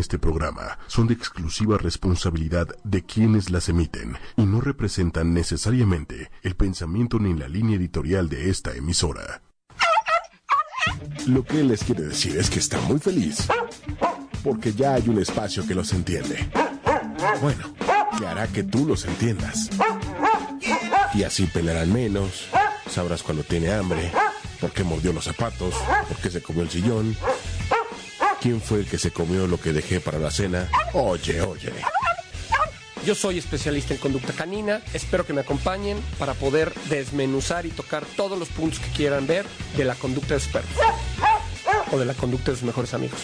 este programa son de exclusiva responsabilidad de quienes las emiten y no representan necesariamente el pensamiento ni la línea editorial de esta emisora. Lo que les quiere decir es que está muy feliz porque ya hay un espacio que los entiende. Bueno, que hará que tú los entiendas. Y así pelearán menos, sabrás cuando tiene hambre, por qué mordió los zapatos, por qué se comió el sillón, quién fue el que se comió lo que dejé para la cena. Oye, oye. Yo soy especialista en conducta canina, espero que me acompañen para poder desmenuzar y tocar todos los puntos que quieran ver de la conducta de sus perros o de la conducta de sus mejores amigos.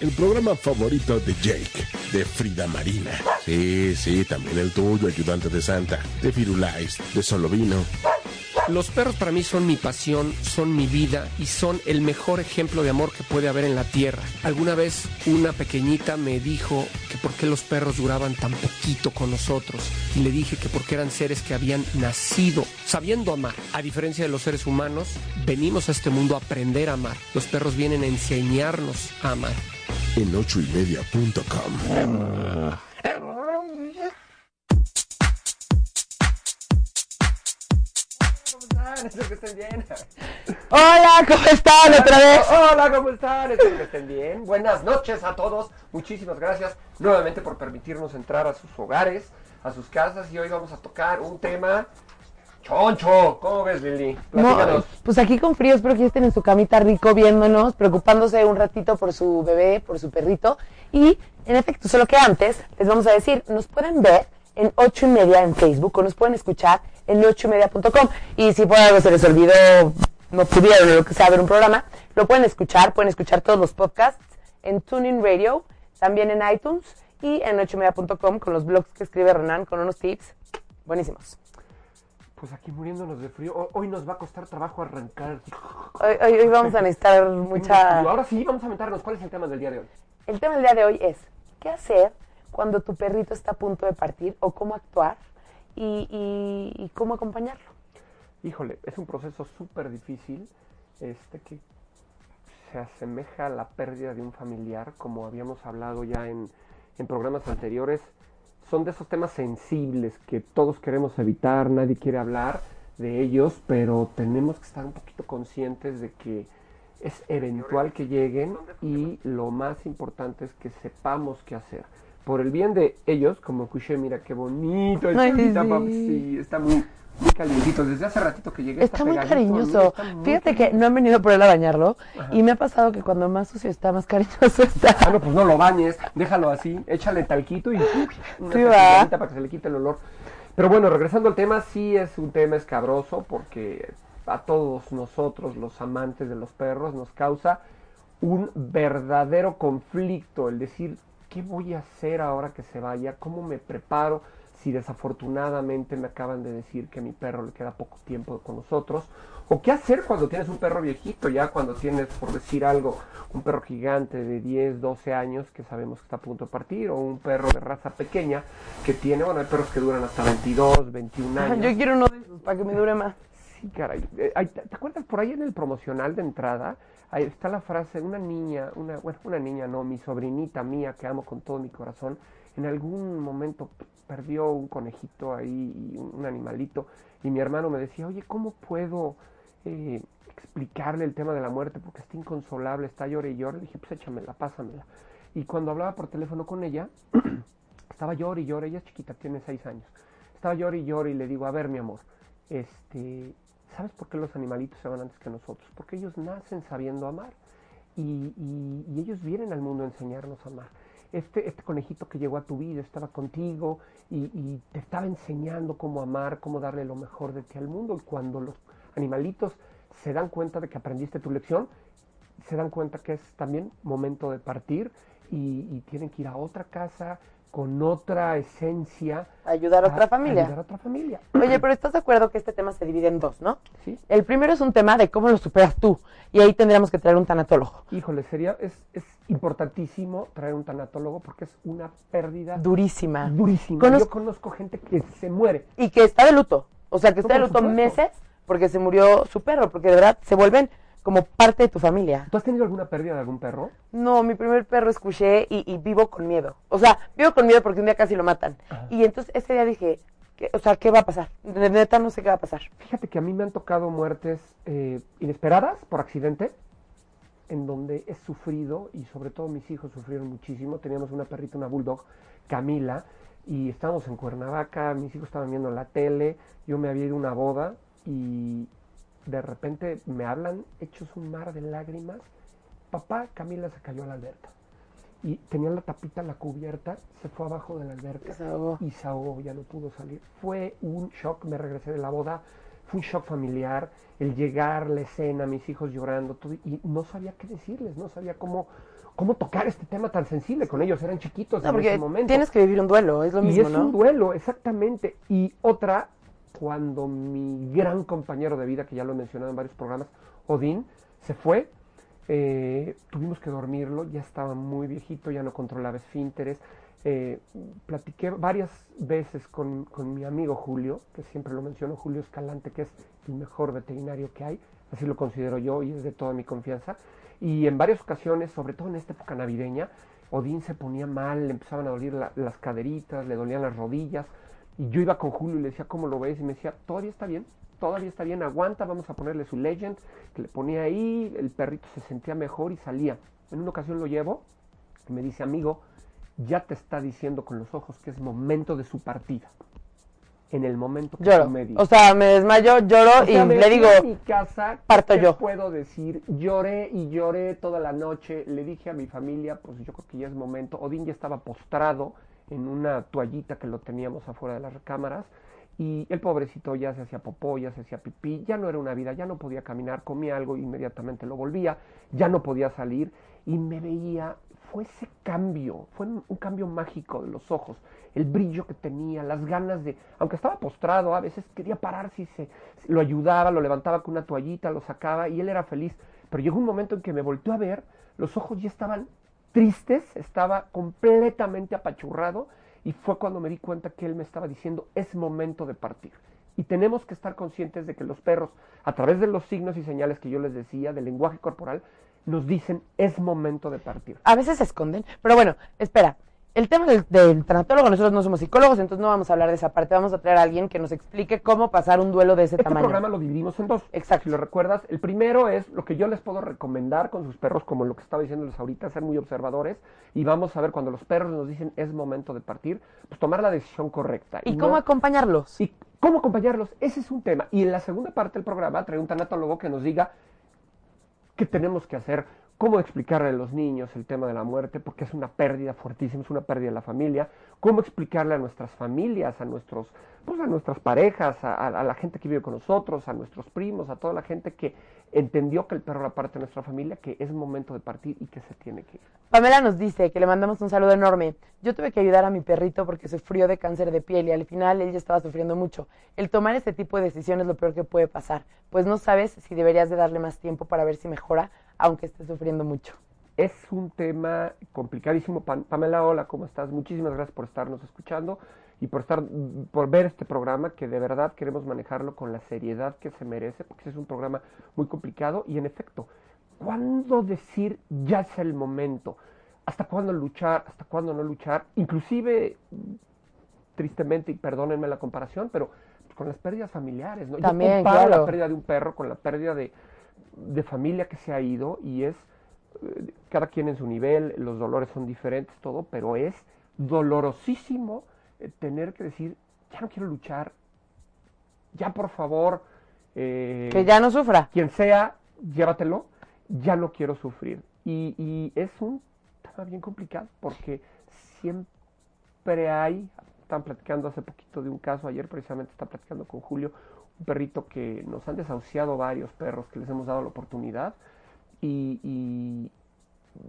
El programa favorito de Jake, de Frida Marina. Sí, sí, también el tuyo, ayudante de Santa, de Firulais, de Solovino. Los perros para mí son mi pasión, son mi vida y son el mejor ejemplo de amor que puede haber en la tierra. Alguna vez una pequeñita me dijo que por qué los perros duraban tan poquito con nosotros y le dije que porque eran seres que habían nacido sabiendo amar. A diferencia de los seres humanos, venimos a este mundo a aprender a amar. Los perros vienen a enseñarnos a amar en ochoymedia.com. Espero que estén bien. Hola, ¿cómo están otra vez? Hola, ¿cómo están? Espero que estén bien. Buenas noches a todos. Muchísimas gracias nuevamente por permitirnos entrar a sus hogares, a sus casas. Y hoy vamos a tocar un tema Choncho, ¿cómo ves, Lili? pues aquí con frío, espero que estén en su camita rico viéndonos, preocupándose un ratito por su bebé, por su perrito. Y, en efecto, solo que antes les vamos a decir, nos pueden ver en ocho y media en Facebook o nos pueden escuchar en ocho y media.com. Y si por algo se les olvidó, no pudieron o lo que sea ver un programa, lo pueden escuchar, pueden escuchar todos los podcasts en Tuning Radio, también en iTunes y en ocho y media.com con los blogs que escribe Renan con unos tips buenísimos pues aquí muriéndonos de frío. Hoy nos va a costar trabajo arrancar. Hoy, vamos a necesitar mucha... Ahora sí, vamos a meternos. ¿Cuál es el tema del día de hoy? El tema del día de hoy es, ¿qué hacer cuando tu perrito está a punto de partir o cómo actuar y, cómo acompañarlo? Híjole, es un proceso súper difícil este que se asemeja a la pérdida de un familiar, como habíamos hablado ya en, en programas anteriores son de esos temas sensibles que todos queremos evitar, nadie quiere hablar de ellos, pero tenemos que estar un poquito conscientes de que es eventual que lleguen y lo más importante es que sepamos qué hacer. Por el bien de ellos, como escuché, mira qué bonito, sí. está muy, muy calientito. Desde hace ratito que llegué. Está, muy cariñoso. Fíjate que no han venido por él a bañarlo y me ha pasado que cuando más sucio está, más cariñoso está. Ah, no, pues no lo bañes, déjalo así, échale talquito y una sí, va. para que se le quite el olor. Pero bueno, regresando al tema, sí es un tema escabroso porque a todos nosotros, los amantes de los perros, nos causa un verdadero conflicto el decir, ¿qué voy a hacer ahora que se vaya? ¿Cómo me preparo? si desafortunadamente me acaban de decir que a mi perro le queda poco tiempo con nosotros, o qué hacer cuando tienes un perro viejito, ya cuando tienes, por decir algo, un perro gigante de 10, 12 años que sabemos que está a punto de partir, o un perro de raza pequeña que tiene, bueno, hay perros que duran hasta 22, 21 años. Yo quiero uno de esos para que me dure más. Sí, caray. Eh, ¿Te acuerdas por ahí en el promocional de entrada? Ahí está la frase, una niña, una, bueno, una niña no, mi sobrinita mía que amo con todo mi corazón, en algún momento perdió un conejito ahí, un animalito, y mi hermano me decía, oye, ¿cómo puedo eh, explicarle el tema de la muerte? Porque está inconsolable, está llore y llore. Le dije, pues échamela, pásamela. Y cuando hablaba por teléfono con ella, estaba llore y llore, ella es chiquita, tiene seis años. Estaba llore y llore y le digo, a ver, mi amor, este, ¿sabes por qué los animalitos se van antes que nosotros? Porque ellos nacen sabiendo amar. Y, ellos vienen al mundo a enseñarnos a amar este, este conejito que llegó a tu vida estaba contigo y, te estaba enseñando cómo amar, cómo darle lo mejor de ti al mundo. Y cuando los animalitos se dan cuenta de que aprendiste tu lección, se dan cuenta que es también momento de partir y tienen que ir a otra casa, con otra esencia. Ayudar a, otra familia. Ayudar a otra familia. Oye, pero estás de acuerdo que este tema se divide en dos, ¿no? Sí. El primero es un tema de cómo lo superas tú. Y ahí tendríamos que traer un tanatólogo. Híjole, sería, es, es importantísimo traer un tanatólogo porque es una pérdida. Durísima. Durísima. Yo conozco gente que se muere. Y que está de luto. O sea, que está de luto meses porque se murió su perro. Porque de verdad se vuelven como parte de tu familia. ¿Tú has tenido alguna pérdida de algún perro? No, mi primer perro escuché y, y vivo con miedo. O sea, vivo con miedo porque un día casi lo matan. Ajá. Y entonces ese día dije, ¿qué- o sea, ¿qué va a pasar? De neta no sé qué va a pasar. Fíjate que a mí me han tocado muertes eh, inesperadas por accidente, en donde he sufrido, y sobre todo mis hijos sufrieron muchísimo. Teníamos una perrita, una bulldog, Camila, y estábamos en Cuernavaca, mis hijos estaban viendo la tele, yo me había ido a una boda, y de repente me hablan, hechos un mar de lágrimas. Papá, Camila se cayó a la alberca. Y tenía la tapita, la cubierta, se fue abajo de la alberca Se ahogó. y se ahogó, ya no pudo salir. Fue un shock, me regresé de la boda, fue un shock familiar, el llegar, la escena, mis hijos llorando, todo, y no sabía qué decirles, no sabía cómo, cómo tocar este tema tan sensible con ellos, eran chiquitos No, en porque ese momento. tienes que vivir un duelo, es lo y mismo, es ¿no? un duelo, exactamente. Y otra, cuando mi gran compañero de vida, que ya lo he mencionado en varios programas, Odín, se fue, eh, tuvimos que dormirlo, ya estaba muy viejito, ya no controlaba esfínteres. Eh, platiqué varias veces con, con mi amigo Julio, que siempre lo menciono, Julio Escalante, que es el mejor veterinario que hay, así lo considero yo y es de toda mi confianza. Y en varias ocasiones, sobre todo en esta época navideña, Odín se ponía mal, le empezaban a doler la- las caderitas, le dolían las rodillas. Y yo iba con Julio y le decía, ¿cómo lo ves? Y me decía, todavía está bien, todavía está bien, aguanta, vamos a ponerle su legend. Que le ponía ahí, el perrito se sentía mejor y salía. En una ocasión lo llevo y me dice, amigo, ya te está diciendo con los ojos que es momento de su partida. En el momento que Lloro. me. O sea, me desmayo, lloro O sea, y me le digo, a mi casa, parto ¿qué yo. puedo decir? Lloré y lloré toda la noche. Le dije a mi familia, pues yo creo que ya es momento. Odín ya estaba postrado en una toallita que lo teníamos afuera de las recámaras. Y el pobrecito ya se hacía popó, ya se hacía pipí, ya no era una vida, ya no podía caminar, comía algo, inmediatamente lo volvía, ya no podía salir y me veía, fue ese cambio, fue un cambio mágico de los ojos, el brillo que tenía, las ganas de, aunque estaba postrado, a veces quería pararse y se, lo ayudaba, lo levantaba con una toallita, lo sacaba y él era feliz, pero llegó un momento en que me volteó a ver, los ojos ya estaban tristes, estaba completamente apachurrado y fue cuando me di cuenta que él me estaba diciendo es momento de partir. Y tenemos que estar conscientes de que los perros, a través de los signos y señales que yo les decía, del lenguaje corporal, nos dicen es momento de partir. a veces se esconden. Pero bueno, espera. El tema del, del tanatólogo, nosotros no somos psicólogos, entonces no vamos a hablar de esa parte. Vamos a traer a alguien que nos explique cómo pasar un duelo de ese Este tamaño. programa lo dividimos en dos. Exacto. Si lo recuerdas, el primero es lo que yo les puedo recomendar con sus perros, como lo que estaba diciéndoles ahorita, ser muy observadores. Y vamos a ver cuando los perros nos dicen es momento de partir, pues tomar la decisión correcta. ¿Y cómo acompañarlos? ¿Y cómo acompañarlos? Ese es un tema. Y en la segunda parte del programa trae un tanatólogo que nos diga qué tenemos que hacer, cómo explicarle a los niños el tema de la muerte, porque es una pérdida fuertísima, es una pérdida de la familia, cómo explicarle a nuestras familias, a nuestros, pues a nuestras parejas, a, la gente que vive con nosotros, a nuestros primos, a toda la gente que entendió que el perro era parte de nuestra familia, que es momento de partir y que se tiene que ir. Pamela nos dice que le mandamos un saludo enorme. Yo tuve que ayudar a mi perrito porque sufrió de cáncer de piel y al final él ya estaba sufriendo mucho. El tomar este tipo de decisiones es lo peor que puede pasar, pues no sabes si deberías de darle más tiempo para ver si mejora, aunque esté sufriendo mucho. Es un tema complicadísimo. Pam- Pamela, hola, ¿cómo estás? Muchísimas gracias por estarnos escuchando y por estar, por ver este programa que de verdad queremos manejarlo con la seriedad que se merece, porque es un programa muy complicado y en efecto, ¿cuándo decir ya es el momento? ¿Hasta cuándo luchar? ¿Hasta cuándo no luchar? Inclusive, tristemente, y perdónenme la comparación, pero con las pérdidas familiares, ¿no? También, Yo comparo claro. la pérdida de un perro con la pérdida de, de familia que se ha ido y es eh, cada quien en su nivel, los dolores son diferentes, todo, pero es dolorosísimo eh, tener que decir, ya no quiero luchar, ya por favor, eh, Que ya no sufra. quien sea, llévatelo, ya no quiero sufrir. Y, y es un tema bien complicado porque siempre hay, están platicando hace poquito de un caso, ayer precisamente está platicando con Julio, un perrito que nos han desahuciado varios perros que les hemos dado la oportunidad y, y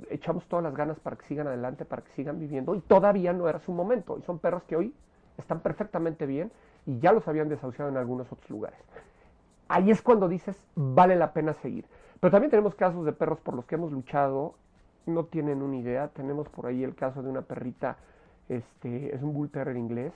echamos todas las ganas para que sigan adelante, para que sigan viviendo y todavía no era su momento. Y son perros que hoy están perfectamente bien y ya los habían desahuciado en algunos otros lugares ahí es cuando dices, vale la pena seguir. Pero también tenemos casos de perros por los que hemos luchado, no tienen una idea. Tenemos por ahí el caso de una perrita, este, es un Bull Terrier inglés,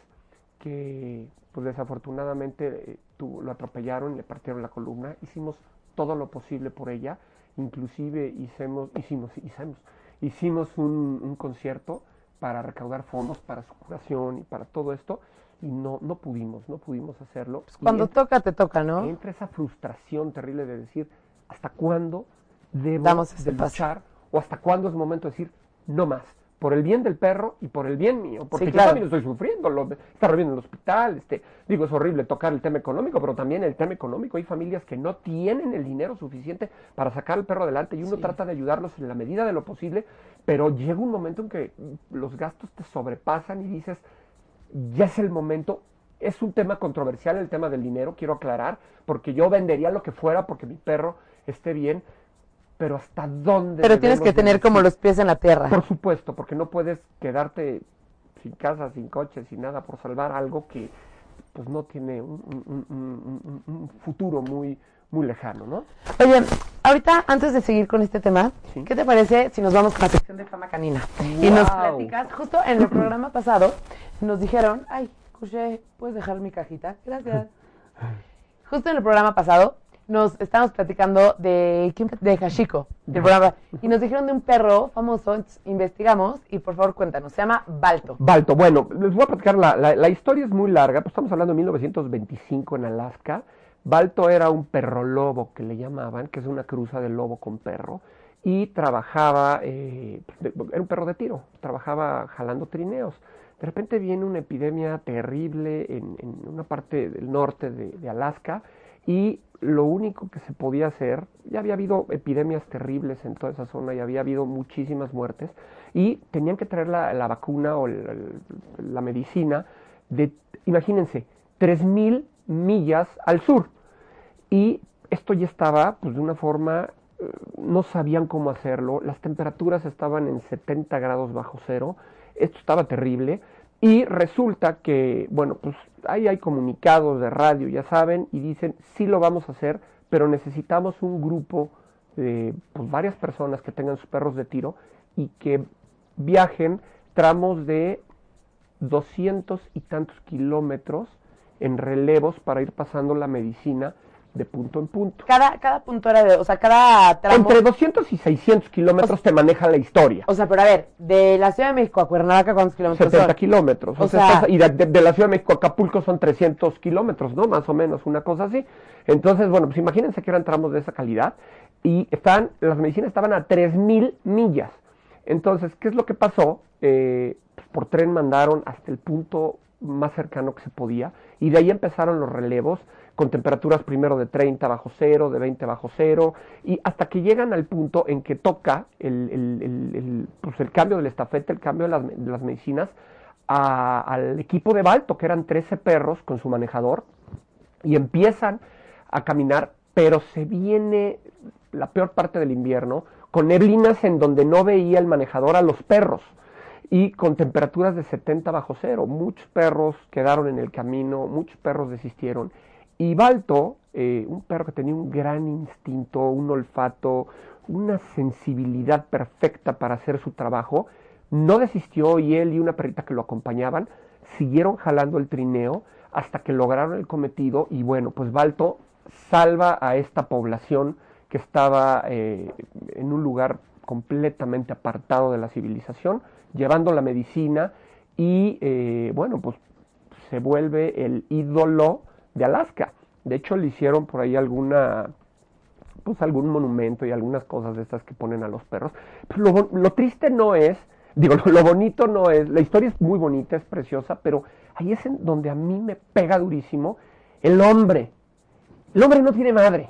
que pues desafortunadamente eh, tuvo- lo atropellaron, le partieron la columna. Hicimos todo lo posible por ella, inclusive hicimos, hicimos, hicimos, hicimos un, un concierto para recaudar fondos para su curación y para todo esto, y no, no pudimos, no pudimos hacerlo. Pues cuando entra- toca, te toca, ¿no? entra esa frustración terrible de decir, ¿hasta cuándo debo Damos ese de paso. luchar? O hasta cuándo es momento de decir, no más, por el bien del perro y por el bien mío, porque Sí, yo también estoy sufriendo, lo, está reviendo en el hospital, este, digo, es horrible tocar el tema económico, pero también el tema económico, hay familias que no tienen el dinero suficiente para sacar al perro adelante y uno Sí. trata de ayudarlos en la medida de lo posible, pero llega un momento en que los gastos te sobrepasan y dices, ya es el momento. Es un tema controversial el tema del dinero, quiero aclarar, porque yo vendería lo que fuera porque mi perro esté bien, pero ¿hasta dónde? Pero tienes que tener como los pies en la tierra. Por supuesto, porque no puedes quedarte sin casa, sin coche, sin nada por salvar algo que pues no tiene un, un- un- un- un- un futuro muy, muy lejano, ¿no? Oye, ahorita, antes de seguir con este tema, Sí. ¿qué te parece si nos vamos con la sección de fama canina? Y nos platicas, justo en el programa pasado, nos dijeron, ay, Cuché, ¿puedes dejar mi cajita? Gracias. Justo en el programa pasado, nos estábamos platicando de, de Hashiko, del programa, y nos dijeron de un perro famoso, entonces investigamos, y por favor cuéntanos, se llama Balto. Balto, bueno, les voy a platicar, la, la- la historia es muy larga, pues estamos hablando de 1925 en Alaska. Balto era un perro lobo que le llamaban, que es una cruza de lobo con perro, y trabajaba, eh, de- era un perro de tiro, trabajaba jalando trineos. De repente viene una epidemia terrible en, en una parte del norte de, de Alaska y lo único que se podía hacer, ya había habido epidemias terribles en toda esa zona y había habido muchísimas muertes y tenían que traer la, vacuna o la medicina de, imagínense, 3.000 millas al sur. Y esto ya estaba, pues de una forma, eh, no sabían cómo hacerlo, las temperaturas estaban en 70 grados bajo cero, esto estaba terrible, y resulta que, bueno, pues ahí hay comunicados de radio, ya saben, y dicen, sí lo vamos a hacer, pero necesitamos un grupo de pues, varias personas que tengan sus perros de tiro y que viajen tramos de 200 y tantos kilómetros en relevos para ir pasando la medicina de punto en punto. Cada, cada punto era de, o sea, cada tramo. Entre 200 y 600 kilómetros te maneja la historia. O sea, pero a ver, de la Ciudad de México a Cuernavaca, ¿cuántos kilómetros 70 son? kilómetros. O, O sea, y de, la Ciudad de México a Acapulco son 300 kilómetros, ¿no? Más o menos, una cosa así. Entonces, bueno, pues imagínense que eran tramos de esa calidad. Y están, las medicinas estaban a 3.000 millas. Entonces, ¿qué es lo que pasó? Eh, pues, por tren mandaron hasta el punto más cercano que se podía. Y de ahí empezaron los relevos con temperaturas primero de 30 bajo cero, de 20 bajo cero, y hasta que llegan al punto en que toca el, el- el- el, pues, cambio del estafeta, el cambio de las, de las medicinas, al equipo de Balto, que eran 13 perros con su manejador, y empiezan a caminar, pero se viene la peor parte del invierno, con neblinas en donde no veía el manejador a los perros y con temperaturas de 70 bajo cero. Muchos perros quedaron en el camino, muchos perros desistieron. Y Balto, eh, un perro que tenía un gran instinto, un olfato, una sensibilidad perfecta para hacer su trabajo, no desistió y él y una perrita que lo acompañaban siguieron jalando el trineo hasta que lograron el cometido y bueno, pues Balto salva a esta población que estaba eh, en un lugar completamente apartado de la civilización, llevando la medicina y eh, bueno, pues se vuelve el ídolo de Alaska. De hecho, le hicieron por ahí alguna, pues algún monumento y algunas cosas de estas que ponen a los perros. Pero lo, bo- lo triste no es, digo, lo, lo bonito no es, la historia es muy bonita, es preciosa, pero ahí es en donde a mí me pega durísimo el hombre. El hombre no tiene madre.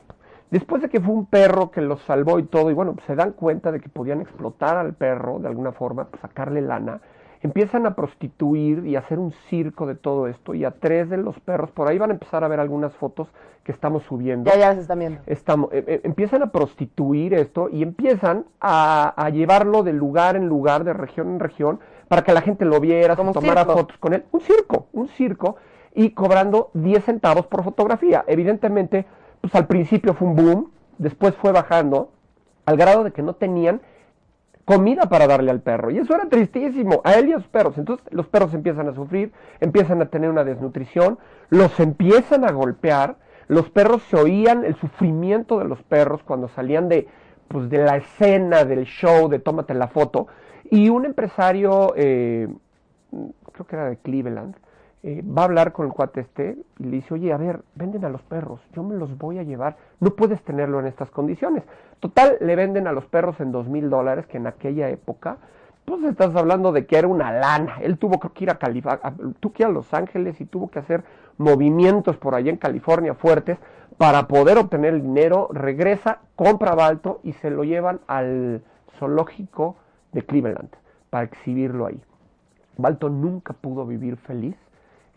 Después de que fue un perro que los salvó y todo, y bueno, pues se dan cuenta de que podían explotar al perro de alguna forma, pues sacarle lana, empiezan a prostituir y a hacer un circo de todo esto, y a tres de los perros, por ahí van a empezar a ver algunas fotos que estamos subiendo. Ya, ya las están viendo. Estamos, eh, eh, empiezan a prostituir esto y empiezan a, a llevarlo de lugar en lugar, de región en región, para que la gente lo viera, se Como un tomara circo. fotos con él. Un circo, un circo, y cobrando 10 centavos por fotografía. Evidentemente, pues al principio fue un boom, después fue bajando, al grado de que no tenían comida para darle al perro. Y eso era tristísimo, a él y a sus perros. Entonces los perros empiezan a sufrir, empiezan a tener una desnutrición, los empiezan a golpear, Los perros se oían, el sufrimiento de los perros cuando salían de, pues, de la escena del show de tómate la foto. Y un empresario, eh, creo que era de Cleveland, eh, va a hablar con el cuate este y le dice, oye, a ver, venden a los perros, yo me los voy a llevar, no puedes tenerlo en estas condiciones. Total, le venden a los perros en dos mil dólares, que en aquella época, pues estás hablando de que era una lana. Él tuvo que ir a, tuvo que ir a Los Ángeles y tuvo que hacer movimientos por allá en California fuertes para poder obtener el dinero, regresa, compra Balto y se lo llevan al zoológico de Cleveland para exhibirlo ahí. Balto nunca pudo vivir feliz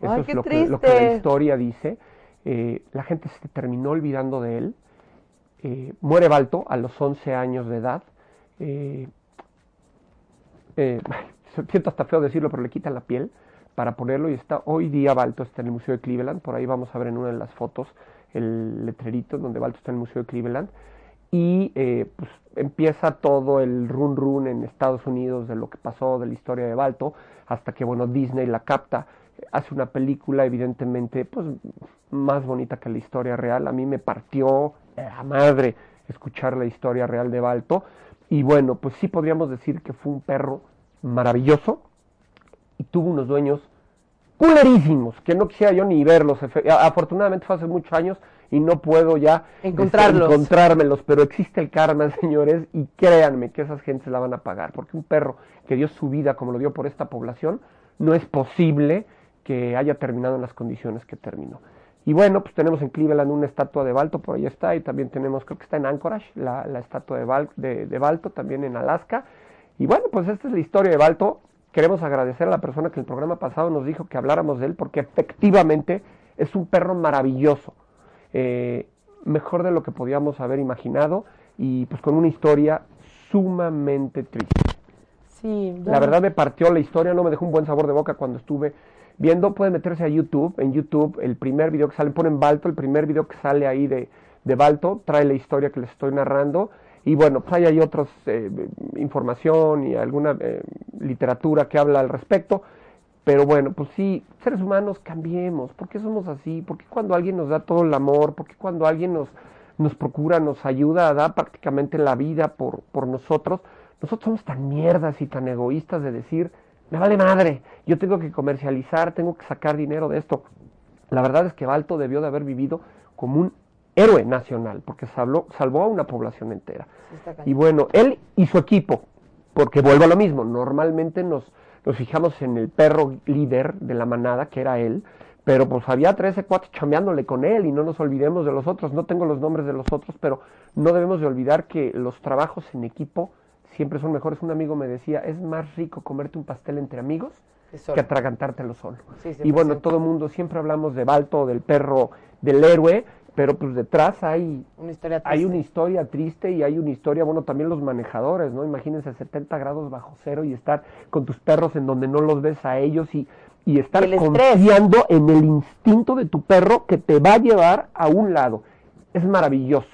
eso es lo que, lo que, la historia dice. Eh, la gente se terminó olvidando de él. Eh, muere Balto a los 11 años de edad. Eh, siento hasta feo decirlo, pero le quitan la piel para ponerlo y está hoy día Balto está en el Museo de Cleveland. Por ahí vamos a ver en una de las fotos el letrerito donde Balto está en el Museo de Cleveland. Y pues, empieza todo el run run en Estados Unidos de lo que pasó, de la historia de Balto, hasta que bueno Disney la capta hace una película evidentemente pues más bonita que la historia real. A mí me partió la madre escuchar la historia real de Balto. Y bueno, pues sí podríamos decir que fue un perro maravilloso y tuvo unos dueños culerísimos, que no quisiera yo ni verlos. Afortunadamente fue hace muchos años y no puedo ya Encontrarlos. encontrármelos, pero existe el karma, señores, y créanme que esas gentes la van a pagar, porque un perro que dio su vida como lo dio por esta población, no es posible que haya terminado en las condiciones que terminó. Y bueno, pues tenemos en Cleveland una estatua de Balto, por ahí está, y también tenemos, creo que está en Anchorage, la, estatua de, de, Balto, también en Alaska. Y bueno, pues esta es la historia de Balto. Queremos agradecer a la persona que el programa pasado nos dijo que habláramos de él, porque efectivamente es un perro maravilloso, eh, mejor de lo que podíamos haber imaginado, y pues con una historia sumamente triste. Sí, la verdad me partió la historia, no me dejó un buen sabor de boca cuando estuve viendo, pueden meterse a YouTube. En YouTube, el primer video que sale, ponen Balto, el primer video que sale ahí de, de Balto, trae la historia que les estoy narrando. Y bueno, pues hay otros eh, información y alguna eh, literatura que habla al respecto. Pero bueno, pues sí, seres humanos cambiemos. ¿Por qué somos así? ¿Por qué cuando alguien nos da todo el amor? ¿Por qué cuando alguien nos, nos procura, nos ayuda, da prácticamente la vida por, por nosotros? Nosotros somos tan mierdas y tan egoístas de decir, me vale madre, yo tengo que comercializar, tengo que sacar dinero de esto. La verdad es que Balto debió de haber vivido como un héroe nacional, porque salvó, salvó a una población entera. y bueno, él y su equipo, porque vuelvo a lo mismo, normalmente nos, nos fijamos en el perro líder de la manada, que era él, pero pues había 13, cuatro chambeándole con él y no nos olvidemos de los otros, no tengo los nombres de los otros, pero no debemos de olvidar que los trabajos en equipo siempre son mejores. Un amigo me decía, es más rico comerte un pastel entre amigos que atragantártelo solo. y bueno, todo el mundo, siempre hablamos de Balto, del perro, del héroe, pero pues detrás hay una historia hay una historia triste y hay una historia, bueno, también los manejadores, ¿no? Imagínense 70 grados bajo cero y estar con tus perros en donde no los ves a ellos y, y estar confiando en el instinto de tu perro que te va a llevar a un lado. Es maravilloso.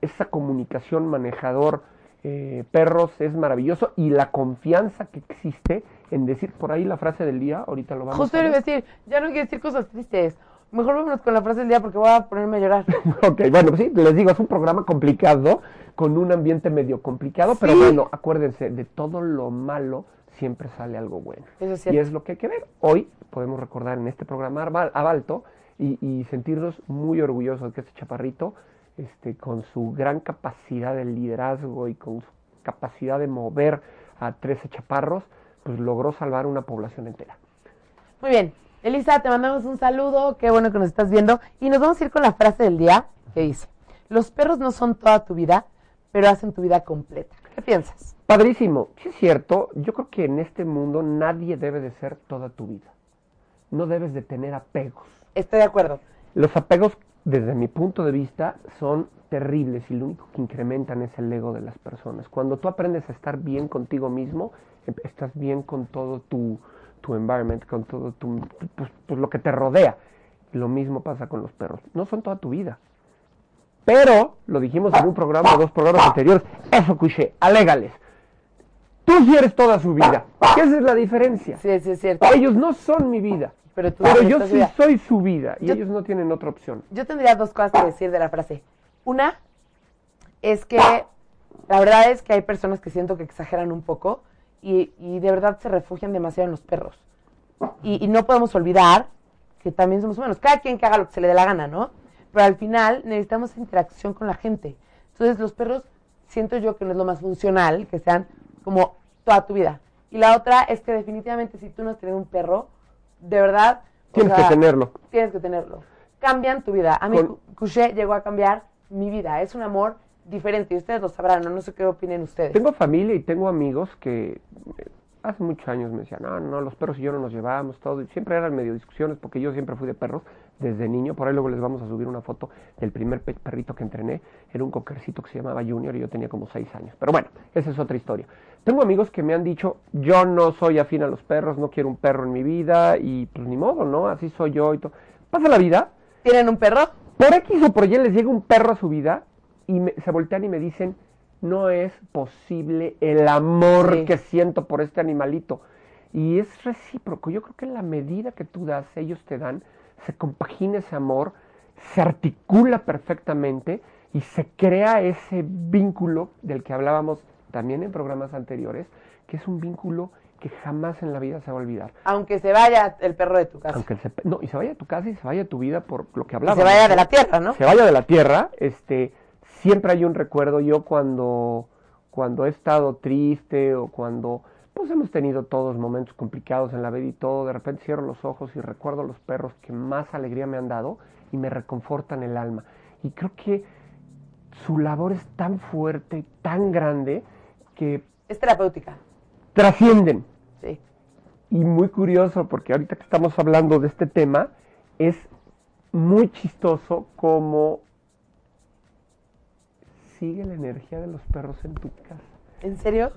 Esa comunicación manejador eh, perros es maravilloso y la confianza que existe en decir por ahí la frase del día, ahorita lo vamos Justo a ver. decir, ya no quiero decir cosas tristes. Mejor vámonos con la frase del día porque voy a ponerme a llorar. ok, bueno, sí, les digo, es un programa complicado, con un ambiente medio complicado, pero bueno, acuérdense, de todo lo malo siempre sale algo bueno. y es lo que hay que ver. Hoy podemos recordar en este programa a Balto y, y sentirnos muy orgullosos de que este chaparrito este, con su gran capacidad de liderazgo y con su capacidad de mover a 13 chaparros, pues logró salvar una población entera. Muy bien. Elisa, te mandamos un saludo, qué bueno que nos estás viendo. Y nos vamos a ir con la frase del día que dice, los perros no son toda tu vida, pero hacen tu vida completa. ¿Qué piensas? Padrísimo, sí es cierto, yo creo que en este mundo nadie debe de ser toda tu vida. No debes de tener apegos. Estoy de acuerdo. Los apegos desde mi punto de vista, son terribles y lo único que incrementan es el ego de las personas. Cuando tú aprendes a estar bien contigo mismo, em, estás bien con todo tu, tu environment, con todo tu, pues, pues, lo que te rodea. Lo mismo pasa con los perros. No son toda tu vida. Pero, lo dijimos en un programa o dos programas anteriores, eso cuché, alégales. Tú sí eres toda su vida. ¿Qué es la diferencia? Sí, sí, es cierto. Ellos no son mi vida. Pero tú Pero yo sí vida. soy su vida y Yo- ellos no tienen otra opción. Yo tendría dos cosas que decir de la frase. Una es que la verdad es que hay personas que siento que exageran un poco y, y de verdad se refugian demasiado en los perros. Y, y no podemos olvidar que también somos humanos. Cada quien que haga lo que se le dé la gana, ¿no? Pero al final necesitamos interacción con la gente. Entonces los perros siento yo que no es lo más funcional, que sean como toda tu vida. Y la otra es que definitivamente si tú no has tenido un perro, de verdad... o Tienes sea, que tenerlo. Tienes que tenerlo. Cambian tu vida. A mí Con- Couché llegó a cambiar mi vida. Es un amor diferente y ustedes lo sabrán, ¿no? No sé qué opinen ustedes. Tengo familia y tengo amigos que eh, hace muchos años me decían, no, no, los perros y yo no nos llevábamos todo. Y siempre eran medio discusiones porque yo siempre fui de perros desde niño. Por ahí luego les vamos a subir una foto del primer pe- perrito que entrené. Era un coquercito que se llamaba Junior y yo tenía como seis años. Pero bueno, esa es otra historia. Tengo amigos que me han dicho, yo no soy afín a los perros, no quiero un perro en mi vida y pues ni modo, ¿no? Así soy yo y todo. Pasa la vida, ¿Tienen un perro? por X o por Y les llega un perro a su vida y me- se voltean y me dicen, no es posible el amor Sí. que siento por este animalito. Y es recíproco. Yo creo que en la medida que tú das, ellos te dan, se compagina ese amor, se articula perfectamente y se crea ese vínculo del que hablábamos también en programas anteriores, que es un vínculo que jamás en la vida se va a olvidar. Aunque se vaya el perro de tu casa. Aunque se, no, y se vaya a tu casa y se vaya a tu vida por lo que Y hablábamos. se vaya de la tierra, ¿no? se vaya de la tierra, este, siempre hay un recuerdo. Yo cuando, cuando he estado triste o cuando, pues hemos tenido todos momentos complicados en la vida y todo, de repente cierro los ojos y recuerdo a los perros que más alegría me han dado y me reconfortan el alma. Y creo que su labor es tan fuerte, tan grande, que Es terapéutica. trascienden. Sí. Y muy curioso, porque ahorita que estamos hablando de este tema, es muy chistoso cómo sigue la energía de los perros en tu casa. ¿En serio?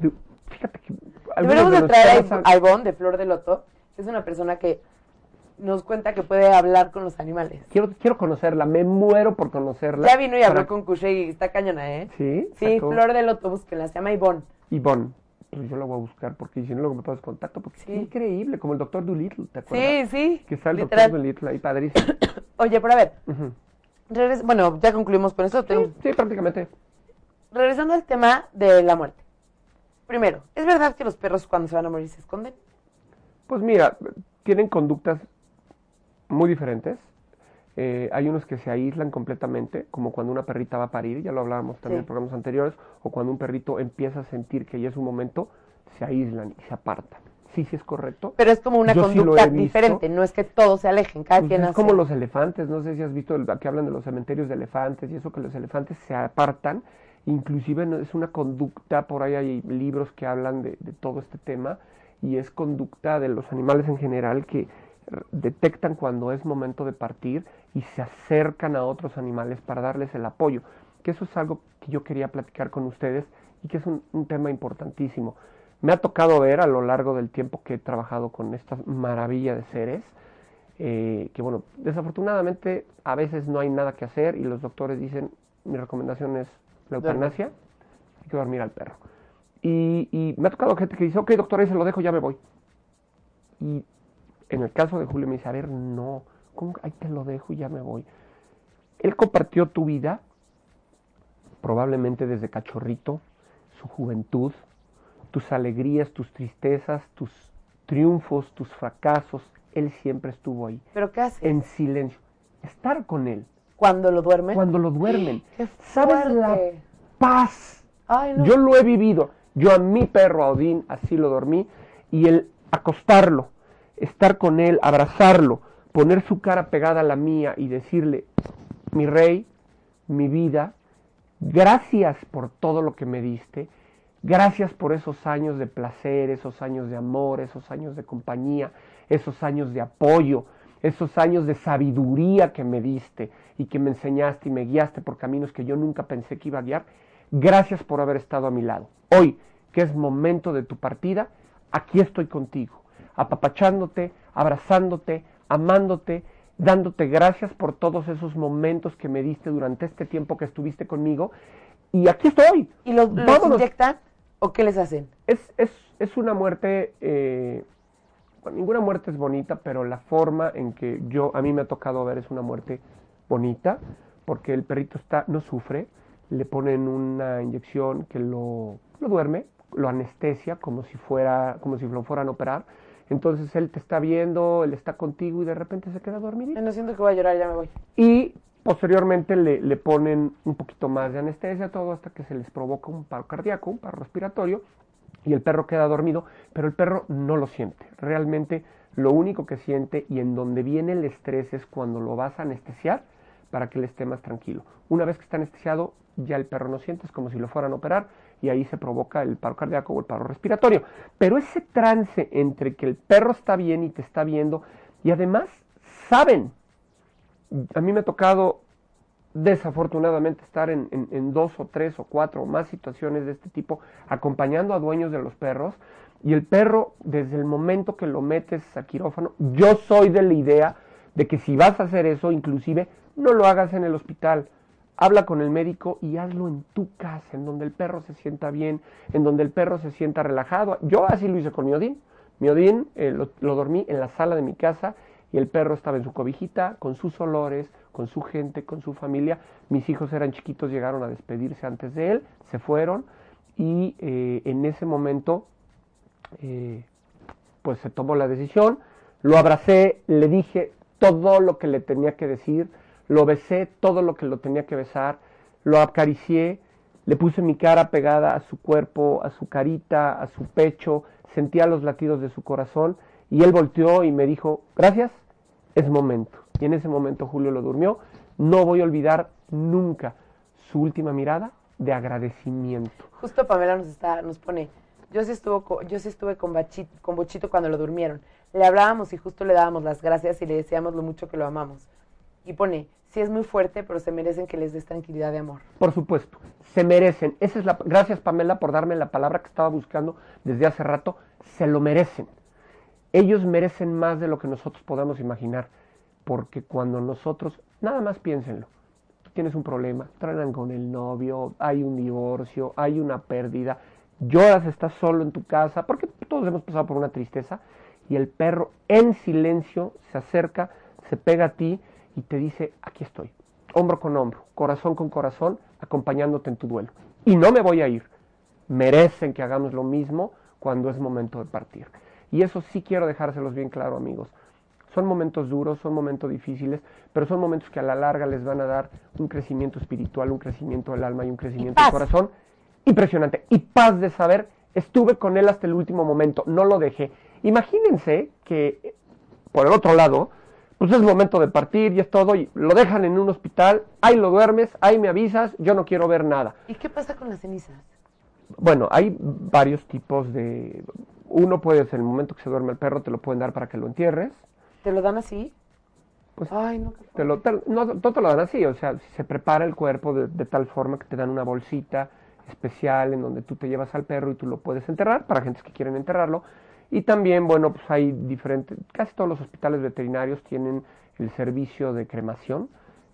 Fíjate que Deberíamos de traer a Ivonne de Flor de Loto, que es una persona que nos cuenta que puede hablar con los animales. Quiero, quiero conocerla, me muero por conocerla. Ya vino y habló Para- con Couché y está cañona, ¿eh? Sí, Sí, sacó- Flor de Loto, búsquenla, se llama Ivonne. Ivonne. Pues yo la voy a buscar porque si no luego me pones contacto porque Sí. es increíble, como el doctor Dolittle, ¿te acuerdas? Sí, sí, Que está el doctor Dolittle ahí padrísimo. Oye, pero a ver, regres- bueno, ya concluimos con eso. sí, sí, prácticamente. Regresando al tema de la muerte. Primero, ¿es verdad que los perros cuando se van a morir se esconden? Pues mira, tienen conductas muy diferentes. Eh, hay unos que se aíslan completamente, como cuando una perrita va a parir, ya lo hablábamos también Sí. en programas anteriores, o cuando un perrito empieza a sentir que ya es un momento, se aíslan y se apartan. Sí, sí es correcto. Pero es como una Yo conducta diferente, no es que todos se alejen, cada Pues quien es hace. como los elefantes, no sé si has visto el, que hablan de los cementerios de elefantes y eso que los elefantes se apartan, inclusive es una conducta, por ahí hay libros que hablan de, de todo este tema y es conducta de los animales en general que r- detectan cuando es momento de partir y se acercan a otros animales para darles el apoyo, que eso es algo que yo quería platicar con ustedes y que es un, un tema importantísimo. Me ha tocado ver a lo largo del tiempo que he trabajado con esta maravilla de seres, eh, que bueno, desafortunadamente a veces no hay nada que hacer y los doctores dicen, mi recomendación es la eutanasia, hay que dormir al perro. Y, y me ha tocado gente que dice, ok doctor, ahí se lo dejo, ya me voy. Y en el caso de Julio me dice, a ver, no, ¿cómo? que Ahí te lo dejo y ya me voy. Él compartió tu vida, probablemente desde cachorrito, su juventud, tus alegrías, tus tristezas, tus triunfos, tus fracasos. Él siempre estuvo ahí, ¿Pero qué hace? en silencio. Estar con él Cuando lo duerme. cuando lo duermen. ¡Qué ¿Sabes la paz? Ay, no. Yo lo he vivido. Yo a mi perro, a Odín, así lo dormí. Y el acostarlo, estar con él, abrazarlo, poner su cara pegada a la mía y decirle, mi rey, mi vida, gracias por todo lo que me diste. Gracias por esos años de placer, esos años de amor, esos años de compañía, esos años de apoyo, esos años de sabiduría que me diste y que me enseñaste y me guiaste por caminos que yo nunca pensé que iba a guiar. Gracias por haber estado a mi lado. Hoy, que es momento de tu partida, aquí estoy contigo, apapachándote, abrazándote, amándote, dándote gracias por todos esos momentos que me diste durante este tiempo que estuviste conmigo. Y aquí estoy. ¿Y los, los inyectan o qué les hacen? Es, es, es una muerte eh, ninguna muerte es bonita, pero la forma en que yo, a mí me ha tocado ver es una muerte bonita, porque el perrito está, no sufre, le ponen una inyección que lo, lo duerme, lo anestesia como si fuera, como si lo fueran a operar. Entonces él te está viendo, él está contigo y de repente se queda dormido. No siento que voy a llorar, ya me voy. Y posteriormente le, le, ponen un poquito más de anestesia, todo hasta que se les provoca un paro cardíaco, un paro respiratorio, y el perro queda dormido, pero el perro no lo siente. Realmente lo único que siente y en donde viene el estrés es cuando lo vas a anestesiar para que él esté más tranquilo. Una vez que está anestesiado, ya el perro no siente, es como si lo fueran a operar y ahí se provoca el paro cardíaco o el paro respiratorio. Pero ese trance entre que el perro está bien y te está viendo y además saben, a mí me ha tocado desafortunadamente estar en, en, dos o tres o cuatro o más situaciones de este tipo acompañando a dueños de los perros y el perro desde el momento que lo metes a quirófano, yo soy de la idea de que si vas a hacer eso, inclusive no lo hagas en el hospital, habla con el médico y hazlo en tu casa, en donde el perro se sienta bien, en donde el perro se sienta relajado. Yo así lo hice con mi Odín. Mi Odín eh, lo, lo dormí en la sala de mi casa y el perro estaba en su cobijita, con sus olores, con su gente, con su familia. Mis hijos eran chiquitos, llegaron a despedirse antes de él, se fueron y eh, en ese momento eh, pues se tomó la decisión, lo abracé, le dije todo lo que le tenía que decir, lo besé todo lo que lo tenía que besar, lo acaricié, le puse mi cara pegada a su cuerpo, a su carita, a su pecho, sentía los latidos de su corazón y él volteó y me dijo, gracias, es momento. Y en ese momento Julio lo durmió. No voy a olvidar nunca su última mirada de agradecimiento. Justo Pamela nos, está, nos pone, yo sí, estuvo, yo sí estuve con, Bachito, con Bochito cuando lo durmieron. Le hablábamos y justo le dábamos las gracias y le decíamos lo mucho que lo amamos. Y pone, sí es muy fuerte, pero se merecen que les des tranquilidad de amor. Por supuesto, se merecen. Esa es la, gracias Pamela por darme la palabra que estaba buscando desde hace rato. Se lo merecen. Ellos merecen más de lo que nosotros podamos imaginar porque cuando nosotros, nada más piénsenlo, tienes un problema, traen con el novio, hay un divorcio, hay una pérdida, lloras, estás solo en tu casa, porque todos hemos pasado por una tristeza, y el perro en silencio se acerca, se pega a ti y te dice, aquí estoy, hombro con hombro, corazón con corazón, acompañándote en tu duelo. Y no me voy a ir. Merecen que hagamos lo mismo cuando es momento de partir. Y eso sí quiero dejárselos bien claro, amigos. Son momentos duros, son momentos difíciles, pero son momentos que a la larga les van a dar un crecimiento espiritual, un crecimiento del alma y un crecimiento del corazón impresionante. Y paz de saber, estuve con él hasta el último momento, no lo dejé. Imagínense que, por el otro lado, pues es momento de partir y es todo, y lo dejan en un hospital, ahí lo duermes, ahí me avisas, yo no quiero ver nada. ¿Y qué pasa con las cenizas? Bueno, hay varios tipos de... Uno puede ser el momento que se duerme el perro, te lo pueden dar para que lo entierres. ¿Te lo dan así? Pues, Ay, no, te lo, no, no te lo dan así, o sea, se prepara el cuerpo de, tal forma que te dan una bolsita especial en donde tú te llevas al perro y tú lo puedes enterrar para gentes que quieren enterrarlo. Y también, bueno, pues hay diferentes, casi todos los hospitales veterinarios tienen el servicio de cremación.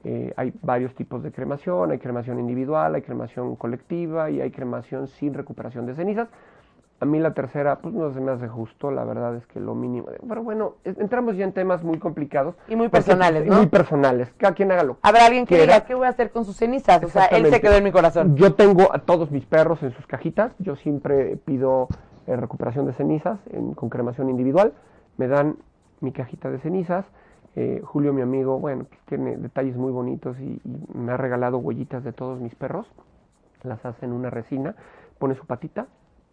Eh, hay varios tipos de cremación, hay cremación individual, hay cremación colectiva y hay cremación sin recuperación de cenizas. A mí la tercera, pues no se me hace justo, la verdad es que lo mínimo. Pero bueno, entramos ya en temas muy complicados. Y muy personales, ¿no? Muy personales, cada quien hágalo. Habrá alguien que diga, ¿qué voy a hacer con sus cenizas? O sea, él se quedó en mi corazón. Yo tengo a todos mis perros en sus cajitas, yo siempre pido eh, recuperación de cenizas con cremación individual, me dan mi cajita de cenizas. Eh, Julio, mi amigo, bueno, tiene detalles muy bonitos y, y me ha regalado huellitas de todos mis perros, las hace en una resina, pone su patita,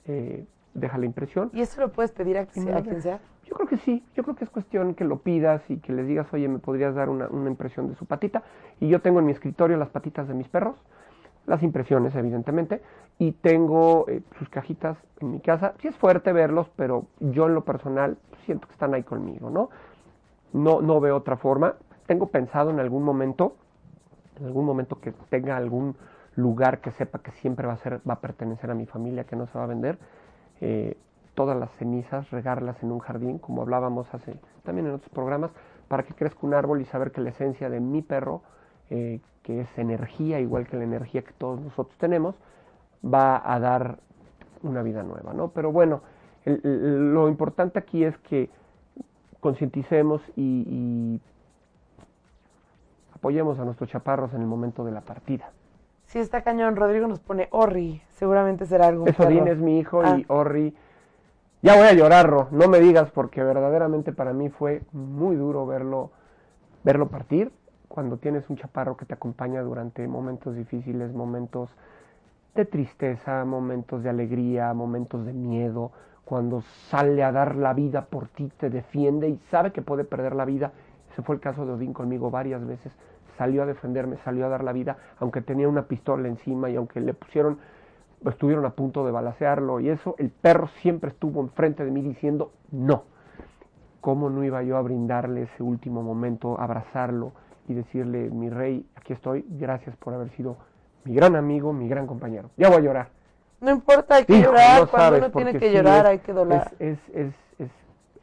eh, deja la impresión. ¿Y eso lo puedes pedir a, quien sea? Yo creo que sí, yo creo que es cuestión que lo pidas y que les digas, oye, me podrías dar una, una impresión de su patita. Y yo tengo en mi escritorio las patitas de mis perros, las impresiones, evidentemente, y tengo eh, sus cajitas en mi casa. Sí es fuerte verlos, pero yo en lo personal siento que están ahí conmigo, ¿no? No, no veo otra forma. Tengo pensado en algún momento, en algún momento que tenga algún lugar que sepa que siempre va a ser, va a pertenecer a mi familia, que no se va a vender eh, todas las cenizas, regarlas en un jardín, como hablábamos hace también en otros programas, para que crezca un árbol y saber que la esencia de mi perro, eh, que es energía, igual que la energía que todos nosotros tenemos, va a dar una vida nueva, ¿no? Pero bueno, lo importante aquí es que concienticemos y, y apoyemos a nuestros chaparros en el momento de la partida. Sí, está cañón. Rodrigo nos pone Orri. Seguramente será algo. Eso perro. es mi hijo Ah. y Orri. Ya voy a llorar, Ro, no me digas, porque verdaderamente para mí fue muy duro verlo, verlo partir cuando tienes un chaparro que te acompaña durante momentos difíciles, momentos de tristeza, momentos de alegría, momentos de miedo, cuando sale a dar la vida por ti, te defiende y sabe que puede perder la vida. Ese fue el caso de Odín conmigo varias veces. Salió a defenderme, salió a dar la vida, aunque tenía una pistola encima y aunque le pusieron, estuvieron a punto de balacearlo y eso, el perro siempre estuvo enfrente de mí diciendo no. ¿Cómo no iba yo a brindarle ese último momento, abrazarlo y decirle, mi rey, aquí estoy, gracias por haber sido mi gran amigo, mi gran compañero? Ya voy a llorar. No importa, hay que Hijo, llorar. no Cuando uno tiene que sí llorar, es- hay que es, es, es,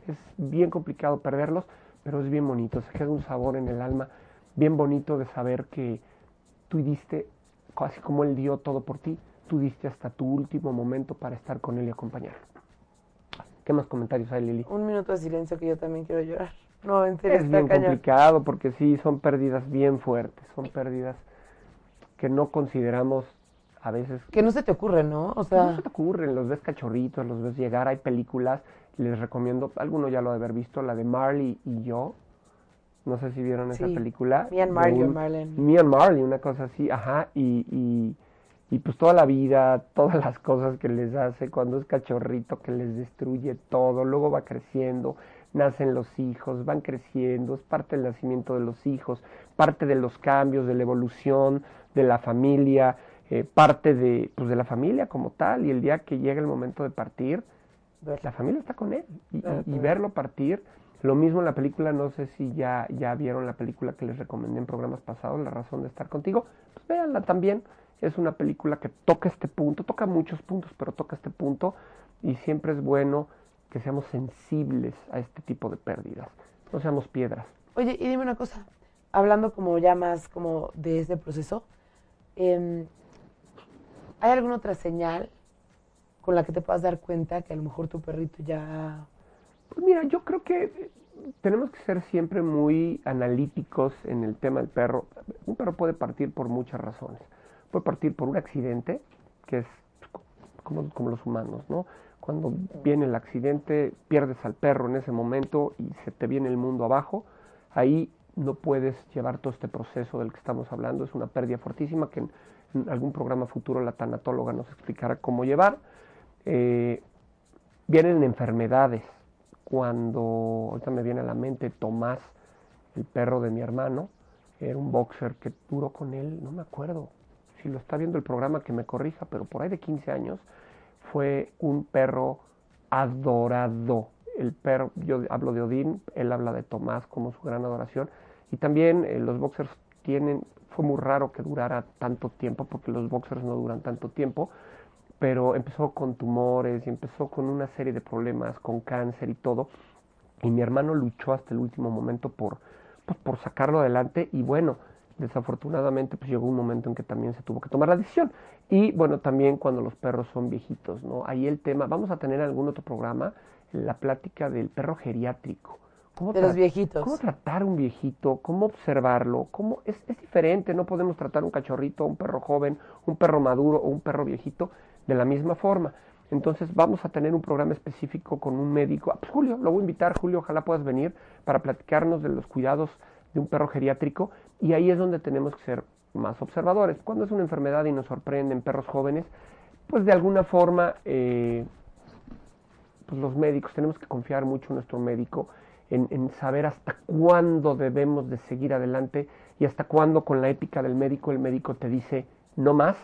es bien complicado perderlos, pero es bien bonito, se queda un sabor en el alma, bien bonito de saber que tú diste, así como él dio todo por ti, tú diste hasta tu último momento para estar con él y acompañarlo. ¿Qué más comentarios hay, Lili? Un minuto de silencio que yo también quiero llorar. No, en serio, Es bien cañón. complicado porque sí, son pérdidas bien fuertes, son pérdidas que no consideramos a veces Que no se te ocurre, ¿no? O No sea, se te ocurren, los ves cachorritos, los ves llegar, hay películas, les recomiendo, alguno ya lo ha de haber visto, la de Marley y yo, no sé si vieron esa película. Me and Marley un-. Me and Marley, una cosa así, ajá, y, y, y pues toda la vida, todas las cosas que les hace cuando es cachorrito, que les destruye todo, luego va creciendo, nacen los hijos, van creciendo, es parte del nacimiento de los hijos, parte de los cambios, de la evolución de la familia, eh, parte de, pues, de la familia como tal, y el día que llega el momento de partir, la familia está con él, y, verlo partir, lo mismo en la película, no sé si ya, ya vieron la película que les recomendé en programas pasados, La razón de estar contigo, pues véanla también, es una película que toca este punto, toca muchos puntos, pero toca este punto, y siempre es bueno que seamos sensibles a este tipo de pérdidas, no seamos piedras. Oye, y dime una cosa, hablando como ya más como de ese proceso, em, ¿hay alguna otra señal con la que te puedas dar cuenta que a lo mejor tu perrito ya... Pues mira, yo creo que tenemos que ser siempre muy analíticos en el tema del perro. Un perro puede partir por muchas razones. Puede partir por un accidente, que es como, los humanos, ¿no? Cuando viene el accidente, pierdes al perro en ese momento y se te viene el mundo abajo. Ahí no puedes llevar todo este proceso del que estamos hablando. Es una pérdida fortísima que en, en algún programa futuro la tanatóloga nos explicará cómo llevar. Eh, vienen enfermedades. Cuando, ahorita me viene a la mente Tomás, el perro de mi hermano, era un boxer que duró con él, no me acuerdo si lo está viendo el programa que me corrija, pero por ahí de 15 años, fue un perro adorado. El perro, yo hablo de Odín, él habla de Tomás como su gran adoración. Y también eh, los boxers tienen, fue muy raro que durara tanto tiempo, porque los boxers no duran tanto tiempo, pero empezó con tumores y empezó con una serie de problemas, con cáncer y todo. Y mi hermano luchó hasta el último momento por, pues, por sacarlo adelante y bueno, desafortunadamente pues llegó un momento en que también se tuvo que tomar la decisión. Y bueno, también cuando los perros son viejitos, ¿no? Ahí el tema, vamos a tener algún otro programa, la plática del perro geriátrico. ¿Cómo De los viejitos. ¿Cómo tratar un viejito? ¿Cómo observarlo? ¿Cómo es, es diferente? No podemos tratar un cachorrito, un perro joven, un perro maduro o un perro viejito de la misma forma. Entonces vamos a tener un programa específico con un médico. Ah, pues, Julio, lo voy a invitar, Julio, ojalá puedas venir para platicarnos de los cuidados de un perro geriátrico y ahí es donde tenemos que ser más observadores. Cuando es una enfermedad y nos sorprenden perros jóvenes, pues de alguna forma eh, pues los médicos, tenemos que confiar mucho en nuestro médico, en, saber hasta cuándo debemos de seguir adelante y hasta cuándo con la ética del médico el médico te dice no más,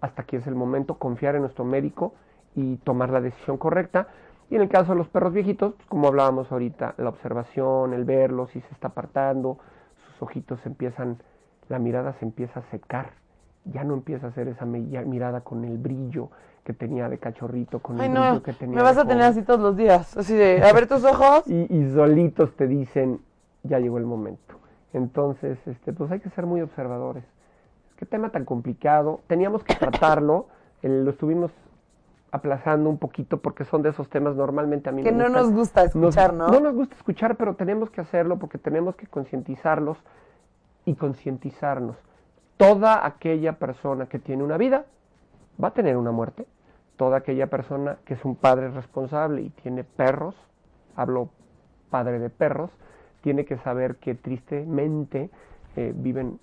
hasta que es el momento, confiar en nuestro médico y tomar la decisión correcta. Y en el caso de los perros viejitos, pues, como hablábamos ahorita, la observación, el verlo, si se está apartando, sus ojitos empiezan, la mirada se empieza a secar, ya no empieza a ser esa mirada con el brillo que tenía de cachorrito, con Ay, el no, brillo que tenía me vas de a tener así todos los días. Así de, a ver tus ojos. y, y solitos te dicen, ya llegó el momento. Entonces, este, pues hay que ser muy observadores. Qué tema tan complicado. Teníamos que tratarlo, lo estuvimos aplazando un poquito porque son de esos temas normalmente a mí Que me no gustan. nos gusta escuchar, ¿no? No nos gusta escuchar, pero tenemos que hacerlo porque tenemos que concientizarlos y concientizarnos. Toda aquella persona que tiene una vida va a tener una muerte. Toda aquella persona que es un padre responsable y tiene perros, hablo padre de perros, tiene que saber que tristemente eh, viven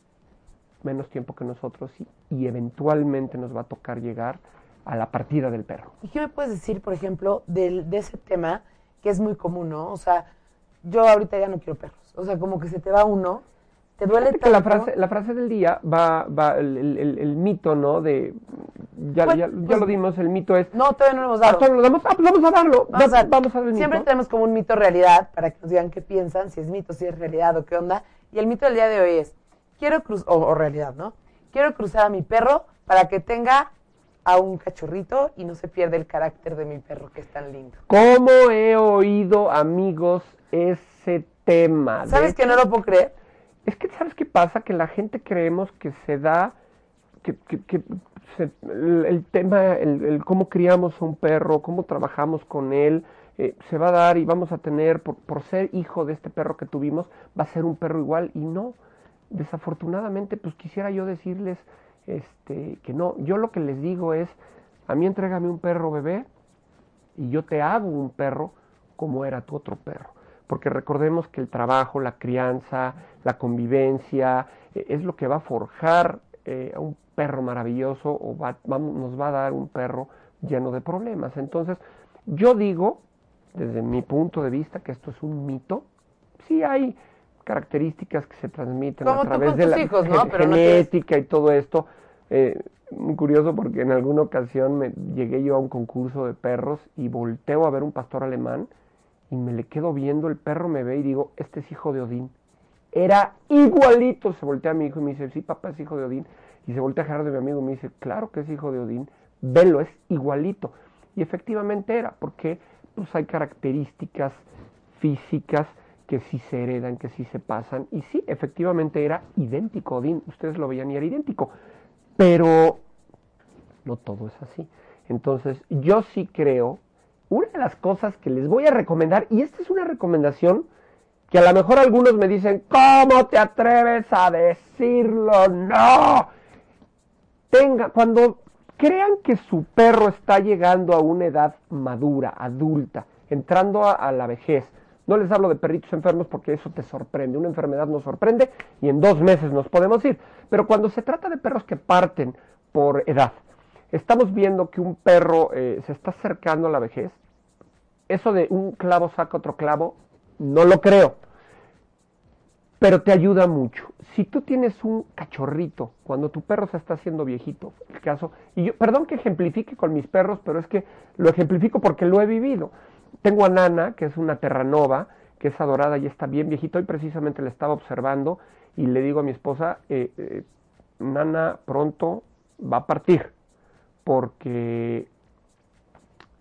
menos tiempo que nosotros y, y eventualmente nos va a tocar llegar a la partida del perro. ¿Y qué me puedes decir, por ejemplo, del, de ese tema que es muy común, ¿no? O sea, yo ahorita ya no quiero perros. O sea, como que se te va uno, te duele Fíjate que la tanto. frase, la frase del día va, va el, el- el- el mito, ¿no? De ya, Pues, ya, ya pues, lo dimos, el mito es No, todavía no lo hemos ah, dado. ¿todavía lo damos? Ah, pues vamos a darlo. Vamos Da- a, vamos a el siempre mito. tenemos como un mito realidad para que nos digan qué piensan, si es mito, si es realidad o qué onda. Y el mito del día de hoy es, quiero cruzar, o, o realidad, ¿no? Quiero cruzar a mi perro para que tenga a un cachorrito y no se pierda el carácter de mi perro que es tan lindo. ¿Cómo he oído, amigos, ese tema? ¿Sabes que no lo puedo creer? Es que, ¿sabes qué pasa? Que la gente creemos que se da, que, que- que se- el, el tema, el, el cómo criamos a un perro, cómo trabajamos con él, eh, se va a dar y vamos a tener, por, por ser hijo de este perro que tuvimos, va a ser un perro igual y no. Desafortunadamente, pues quisiera yo decirles este, que no. Yo lo que les digo es, a mí entrégame un perro bebé y yo te hago un perro como era tu otro perro. Porque recordemos que el trabajo, la crianza, la convivencia, eh, es lo que va a forjar eh, a un perro maravilloso o va- nos va a dar un perro lleno de problemas. Entonces, yo digo, desde mi punto de vista, que esto es un mito. Sí hay características que se transmiten Como a través de la hijos, ¿no? genética y todo esto. Eh, muy curioso porque en alguna ocasión me, llegué yo a un concurso de perros y volteo a ver un pastor alemán y me le quedo viendo, el perro me ve y digo, este es hijo de Odín. Era igualito, se voltea a mi hijo y me dice, sí, papá es hijo de Odín. Y se voltea a Gerardo, mi amigo, y me dice, claro que es hijo de Odín, velo, es igualito. Y efectivamente era, porque pues, hay características físicas que sí se heredan, que sí se pasan. Y sí, efectivamente era idéntico Odín, ustedes lo veían y era idéntico. Pero no todo es así. Entonces, yo sí creo, una de las cosas que les voy a recomendar, y esta es una recomendación que a lo mejor algunos me dicen, ¿cómo te atreves a decirlo? No. Tenga, cuando crean que su perro está llegando a una edad madura, adulta, entrando a, a la vejez, no les hablo de perritos enfermos porque eso te sorprende, una enfermedad nos sorprende y en dos meses nos podemos ir, pero cuando se trata de perros que parten por edad, estamos viendo que un perro eh, se está acercando a la vejez, eso de un clavo saca otro clavo, no lo creo pero te ayuda mucho. Si tú tienes un cachorrito, cuando tu perro se está haciendo viejito, el caso, y yo, perdón que ejemplifique con mis perros, pero es que lo ejemplifico porque lo he vivido. Tengo a Nana, que es una terranova, que es adorada y está bien viejito, y precisamente la estaba observando, y le digo a mi esposa, eh, eh, Nana pronto va a partir, porque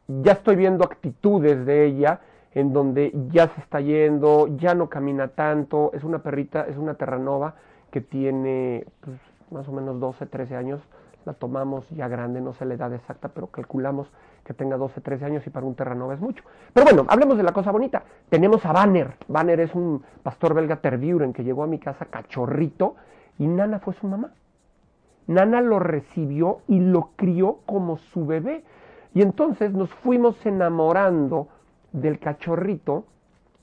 ya estoy viendo actitudes de ella en donde ya se está yendo, ya no camina tanto, es una perrita, es una terranova que tiene pues, más o menos 12, 13 años, la tomamos ya grande, no sé la edad exacta, pero calculamos que tenga 12, 13 años y para un terranova es mucho. Pero bueno, hablemos de la cosa bonita. Tenemos a Banner. Banner es un pastor belga Tervuren que llegó a mi casa cachorrito y Nana fue su mamá. Nana lo recibió y lo crió como su bebé. Y entonces nos fuimos enamorando del cachorrito,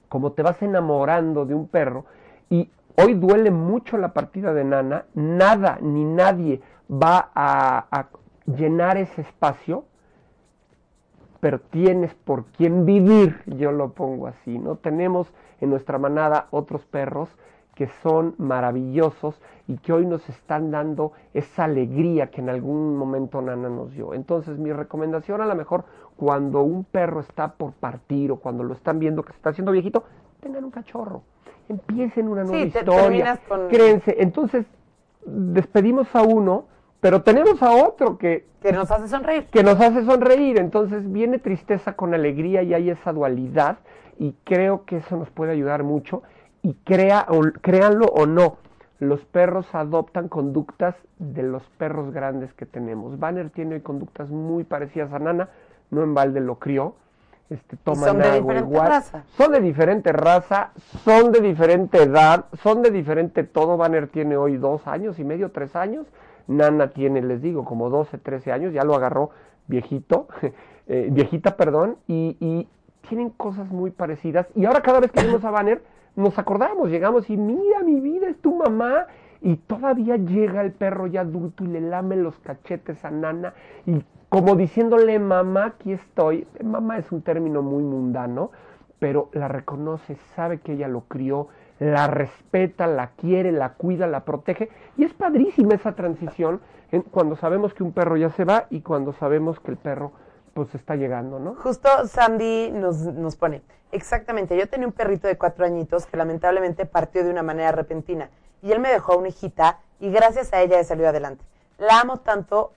como te vas enamorando de un perro, y hoy duele mucho la partida de Nana, nada ni nadie va a llenar ese espacio, pero tienes por quién vivir, yo lo pongo así, ¿no? Tenemos en nuestra manada otros perros que son maravillosos y que hoy nos están dando esa alegría que en algún momento Nana nos dio. Entonces mi recomendación a lo mejor cuando un perro está por partir o cuando lo están viendo que se está haciendo viejito, tengan un cachorro, empiecen una nueva Sí, historia, terminas con- créense. Entonces despedimos a uno, pero tenemos a otro que Que nos hace sonreír. que nos hace sonreír. Entonces viene tristeza con alegría y hay esa dualidad y creo que eso nos puede ayudar mucho y crea, o, créanlo o no, los perros adoptan conductas de los perros grandes que tenemos. Banner tiene conductas muy parecidas a Nana, no en balde lo crió. Este, toman son de agua diferente igual. raza. Son de diferente raza, son de diferente edad, son de diferente todo. Banner tiene hoy dos años y medio, tres años. Nana tiene, les digo, como 12, 13 años, ya lo agarró viejito, eh, viejita, perdón, y, tienen cosas muy parecidas. Y ahora cada vez que vemos a Banner, nos acordamos, llegamos y mira, mi vida es tu mamá. Y todavía llega el perro ya adulto y le lame los cachetes a Nana y como diciéndole, mamá, aquí estoy. Mamá es un término muy mundano, pero la reconoce, sabe que ella lo crió, la respeta, la quiere, la cuida, la protege. Y es padrísima esa transición en- cuando sabemos que un perro ya se va y cuando sabemos que el perro pues está llegando, ¿no? Justo Sandy nos, nos pone, exactamente, yo tenía un perrito de cuatro añitos que lamentablemente partió de una manera repentina y él me dejó a una hijita y gracias a ella he salido adelante. La amo tanto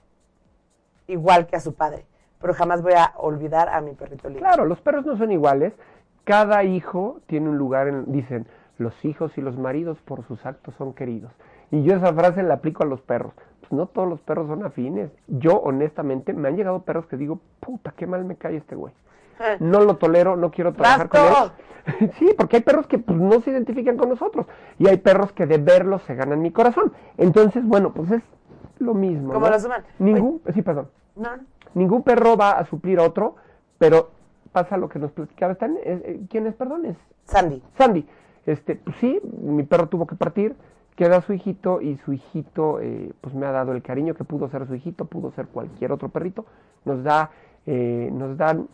igual que a su padre, pero jamás voy a olvidar a mi perrito lindo. Claro, los perros no son iguales. Cada hijo tiene un lugar en, dicen, los hijos y los maridos por sus actos son queridos. Y yo esa frase la aplico a los perros. Pues no todos los perros son afines. Yo, honestamente, me han llegado perros que digo, puta, qué mal me cae este güey. No lo tolero, no quiero trabajar con él. Sí, porque hay perros que pues, no se identifican con nosotros. Y hay perros que de verlos se ganan mi corazón. Entonces, bueno, pues es lo mismo. Como ¿no? los humanos. Ningún, sí, perdón. No. Ningún perro va a suplir a otro, pero pasa lo que nos platicaba. Eh, eh, ¿Quién es, perdón? Es Sandy. Sandy. Este, pues sí, mi perro tuvo que partir, queda su hijito y su hijito eh, pues me ha dado el cariño que pudo ser su hijito, pudo ser cualquier otro perrito. Nos da, eh, nos dan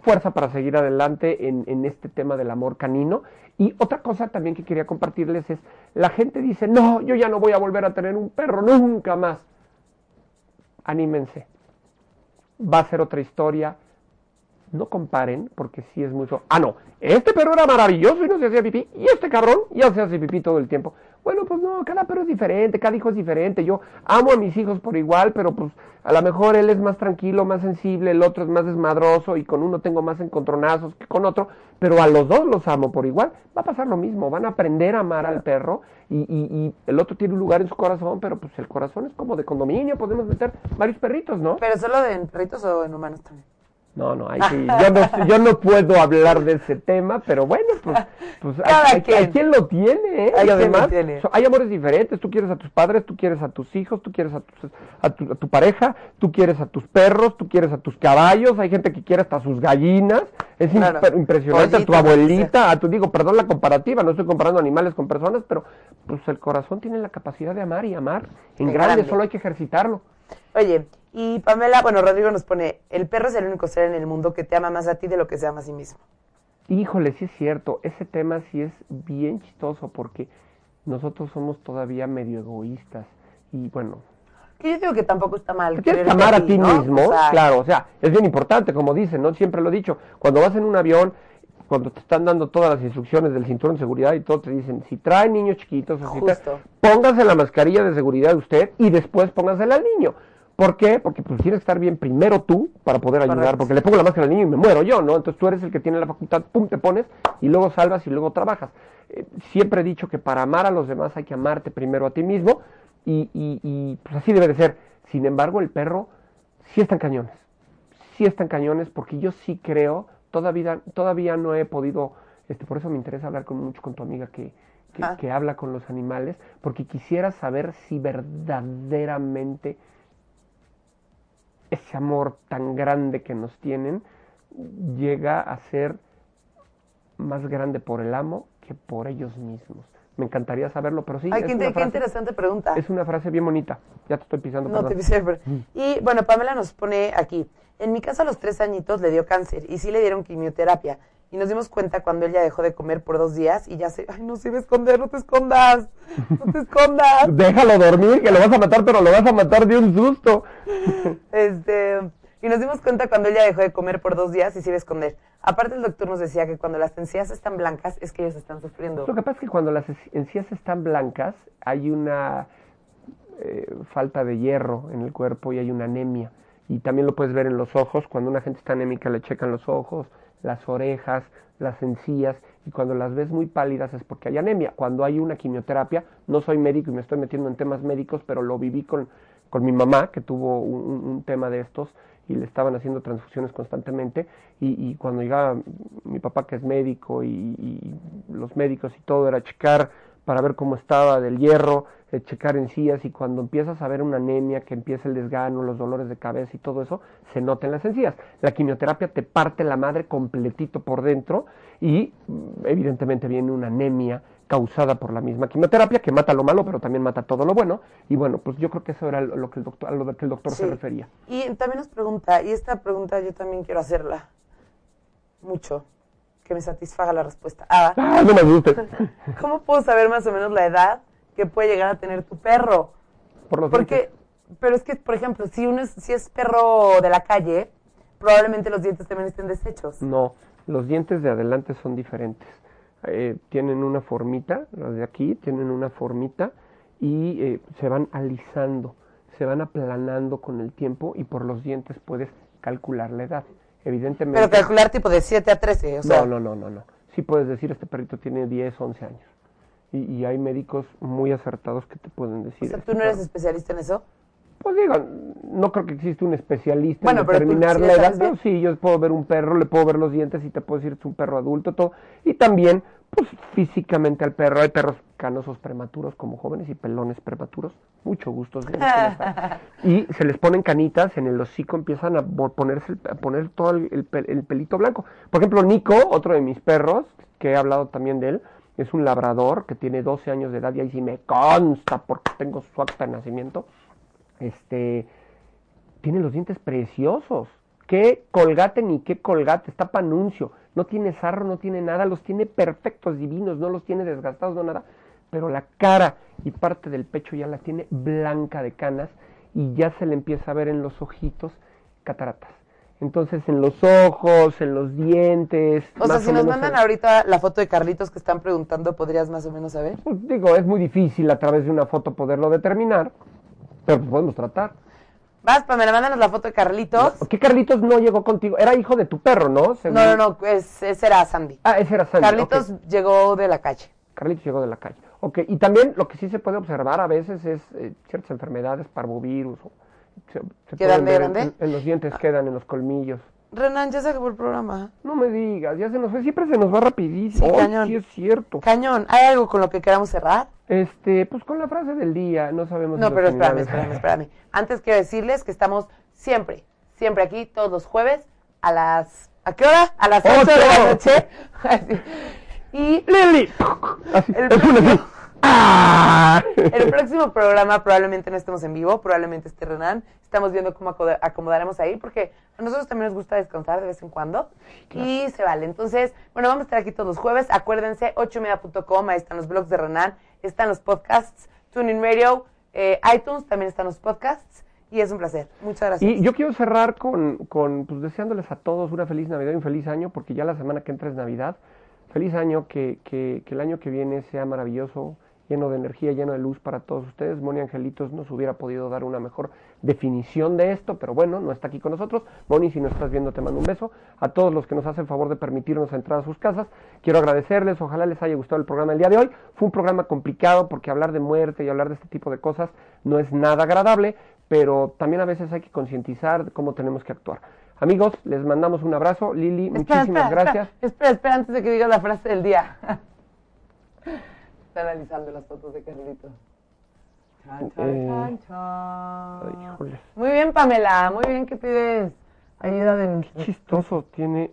fuerza para seguir adelante en, en este tema del amor canino. Y otra cosa también que quería compartirles es, la gente dice, no, yo ya no voy a volver a tener un perro, nunca más. Anímense. Va a ser otra historia. No comparen, porque sí es mucho. Ah, no, este perro era maravilloso y no se hacía pipí, y este cabrón ya se hace pipí todo el tiempo. Bueno, pues no, cada perro es diferente, cada hijo es diferente. Yo amo a mis hijos por igual, pero pues a lo mejor él es más tranquilo, más sensible, el otro es más desmadroso y con uno tengo más encontronazos que con otro, pero a los dos los amo por igual. Va a pasar lo mismo, van a aprender a amar al perro y, y- y el otro tiene un lugar en su corazón, pero pues el corazón es como de condominio, podemos meter varios perritos, ¿no? Pero solo de en perritos o en humanos también. No, no, ahí sí, yo no, yo no puedo hablar de ese tema, pero bueno, pues, pues hay- Cada hay, quien. hay quien lo tiene, ¿eh? Hay y además tiene. hay amores diferentes, tú quieres a tus padres, tú quieres a tus hijos, tú quieres a, tus- a, tu, a tu pareja, tú quieres a tus perros, tú quieres a tus caballos, hay gente que quiere hasta sus gallinas, es Claro. imp- impresionante, a tu abuelita, a tu, digo, perdón la comparativa, no estoy comparando animales con personas, pero pues el corazón tiene la capacidad de amar y amar en En grande, grande. solo hay que ejercitarlo. Oye, y Pamela, bueno, Rodrigo nos pone, el perro es el único ser en el mundo que te ama más a ti de lo que se ama a sí mismo. Híjole, sí es cierto, ese tema sí es bien chistoso porque nosotros somos todavía medio egoístas y bueno, Que yo digo que tampoco está mal. tienes amar a ti ¿no? mismo, claro, o sea, es bien importante, como dicen, ¿no? Siempre lo he dicho, cuando vas en un avión, cuando te están dando todas las instrucciones del cinturón de seguridad y todo, te dicen, si trae niños chiquitos, o si trae- póngase la mascarilla de seguridad de usted y después póngasela al niño. ¿Por qué? Porque pues tienes que estar bien primero tú para poder ayudar, Correcto. porque le pongo la máscara al niño y me muero yo, ¿no? Entonces tú eres el que tiene la facultad, pum, te pones y luego salvas y luego trabajas. Eh, siempre he dicho que para amar a los demás hay que amarte primero a ti mismo y, y- y, pues así debe de ser. Sin embargo, el perro sí están cañones, sí están cañones porque yo sí creo, todavía, todavía no he podido, este, por eso me interesa hablar con, mucho con tu amiga que, que, Ah. que habla con los animales, porque quisiera saber si verdaderamente ese amor tan grande que nos tienen llega a ser más grande por el amo que por ellos mismos. Me encantaría saberlo, pero sí, Ay, es, qué, una qué frase, interesante pregunta. es una frase bien bonita. Ya te estoy pisando, No te pisé, pero- Y bueno, Pamela nos pone aquí. En mi casa a los tres añitos le dio cáncer y sí le dieron quimioterapia. Y nos dimos cuenta cuando él ya dejó de comer por dos días y ya se... Ay, no se iba a esconder, no te escondas. No te escondas. Déjalo dormir, que lo vas a matar, pero lo vas a matar de un susto. Este, y nos dimos cuenta cuando él ya dejó de comer por dos días y se iba a esconder. Aparte el doctor nos decía que cuando las encías están blancas es que ellos están sufriendo. Lo que pasa es que cuando las encías están blancas, hay una eh, falta de hierro en el cuerpo y hay una anemia. Y también lo puedes ver en los ojos. Cuando una gente está anémica le checan los ojos, las orejas, las encías. Y cuando las ves muy pálidas es porque hay anemia. Cuando hay una quimioterapia, no soy médico y me estoy metiendo en temas médicos, pero lo viví con, con mi mamá, que tuvo un, tema de estos. y le estaban haciendo transfusiones constantemente y, y cuando llegaba mi papá que es médico y, y, los médicos y todo era checar para ver cómo estaba del hierro, eh, checar encías y cuando empiezas a ver una anemia, que empieza el desgano, los dolores de cabeza y todo eso, se nota en las encías. La quimioterapia te parte la madre completito por dentro y mm, evidentemente viene una anemia causada por la misma quimioterapia que mata lo malo pero también mata todo lo bueno. Y bueno pues yo creo que eso era lo que el doctor a lo que el doctor se refería. Y también nos pregunta y esta pregunta yo también quiero hacerla mucho que me satisfaga la respuesta. Ah, ah no me guste cómo puedo saber más o menos la edad que puede llegar a tener tu perro por los porque dientes. pero es que por ejemplo si uno es, si es perro de la calle probablemente los dientes también estén deshechos. No los dientes de adelante son diferentes. Eh, tienen una formita, las de aquí tienen una formita y eh, se van alisando, se van aplanando con el tiempo y por los dientes puedes calcular la edad. Evidentemente. Pero calcular tipo de 7 a 13, o sea. No, no, no, no, no. Sí puedes decir, este perrito tiene 10, 11 años. Y, y hay médicos muy acertados que te pueden decir. O sea, este ¿tú no eres especialista en eso? Pues digo, no creo que exista un especialista en determinar la edad, pero sí, yo puedo ver un perro, le puedo ver los dientes y te puedo decir es un perro adulto, todo. Y también, pues físicamente al perro, hay perros canosos prematuros como jóvenes y pelones prematuros, mucho gusto. y se les ponen canitas, en el hocico empiezan a ponerse, a poner todo el, el pelito blanco. Por ejemplo, Nico, otro de mis perros, que he hablado también de él, es un labrador que tiene 12 años de edad y ahí sí me consta porque tengo su acta de nacimiento este, tiene los dientes preciosos. ¿Qué colgate ni qué colgate? Está para anuncio. No tiene sarro, no tiene nada. Los tiene perfectos, divinos. No los tiene desgastados, no nada. Pero la cara y parte del pecho ya la tiene blanca de canas y ya se le empieza a ver en los ojitos cataratas. Entonces, en los ojos, en los dientes. O sea, si nos mandan ahorita la foto de Carlitos que están preguntando, ¿podrías más o menos saber? Pues digo, es muy difícil a través de una foto poderlo determinar. Pero pues podemos tratar. Vas, Pamela, mándanos la foto de Carlitos. ¿Qué Carlitos no llegó contigo? Era hijo de tu perro, ¿no? No, no, no, ese era Sandy. Ah, ese era Sandy. Carlitos llegó de la calle. Carlitos llegó de la calle. Ok, y también lo que sí se puede observar a veces es eh, ciertas enfermedades, parvovirus. O, se, ¿Quedan de grande? En, los dientes quedan, en los colmillos. Renan, ya se acabó el programa. No me digas, ya se nos fue, siempre se nos va rapidísimo. Sí, cañón. sí es cierto. Cañón, ¿hay algo con lo que queramos cerrar? Este, pues con la frase del día, no sabemos. No, pero espérame, espérame, espérame. Antes quiero decirles que estamos siempre, siempre aquí, todos los jueves, a las... ¿A qué hora? A las 8 de la noche. y... Lili. el, próximo, ¡Ah! el próximo programa probablemente no estemos en vivo, probablemente esté Renan. Estamos viendo cómo acomodaremos ahí, porque a nosotros también nos gusta descansar de vez en cuando. Y se vale. Entonces, bueno, vamos a estar aquí todos los jueves. Acuérdense, 8media.com, ahí están los blogs de Renan están los podcasts, TuneIn Radio, eh, iTunes, también están los podcasts. Y es un placer. Muchas gracias. Y yo quiero cerrar con, con pues, deseándoles a todos una feliz Navidad y un feliz año, porque ya la semana que entra es Navidad. Feliz año, que, que, que el año que viene sea maravilloso, lleno de energía, lleno de luz para todos ustedes. Moni Angelitos nos hubiera podido dar una mejor definición de esto, pero bueno, no está aquí con nosotros. Moni, si nos estás viendo, te mando un beso. A todos los que nos hacen favor de permitirnos entrar a sus casas, quiero agradecerles. Ojalá les haya gustado el programa el día de hoy. Fue un programa complicado porque hablar de muerte y hablar de este tipo de cosas no es nada agradable, pero también a veces hay que concientizar cómo tenemos que actuar. Amigos, les mandamos un abrazo. Lili, muchísimas gracias. Espera, espera, antes de que digas la frase del día. Está analizando las fotos de Carlitos. Eh, muy bien, Pamela, muy bien que pides ayuda de... Qué chistoso tiene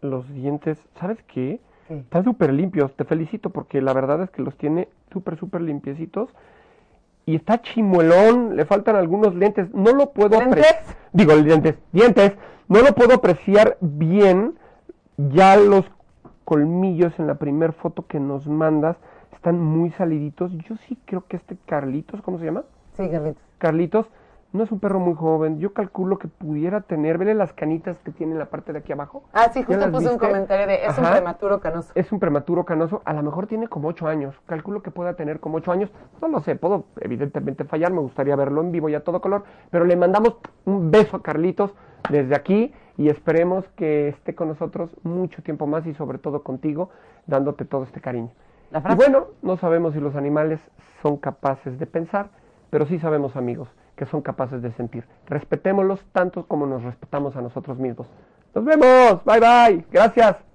los dientes. ¿Sabes qué? Están súper limpios. Te felicito porque la verdad es que los tiene súper, súper limpiecitos. Y está chimuelón, le faltan algunos lentes. No lo puedo apreciar. Digo, dientes, dientes. No lo puedo apreciar bien. Ya los colmillos en la primera foto que nos mandas están muy saliditos. Yo sí creo que este Carlitos, ¿cómo se llama? Sí, Carlitos. Carlitos no es un perro muy joven. Yo calculo que pudiera tener, vele las canitas que tiene en la parte de aquí abajo. Ah, sí, justo puse un comentario de, es un prematuro canoso. Es un prematuro canoso, a lo mejor tiene como ocho años. Calculo que pueda tener como ocho años. No lo sé, puedo evidentemente fallar, me gustaría verlo en vivo y a todo color. Pero le mandamos un beso a Carlitos desde aquí y esperemos que esté con nosotros mucho tiempo más y sobre todo contigo, dándote todo este cariño. Y bueno, no sabemos si los animales son capaces de pensar, pero sí sabemos, amigos, que son capaces de sentir. Respetémoslos tanto como nos respetamos a nosotros mismos. Nos vemos. Bye bye. Gracias.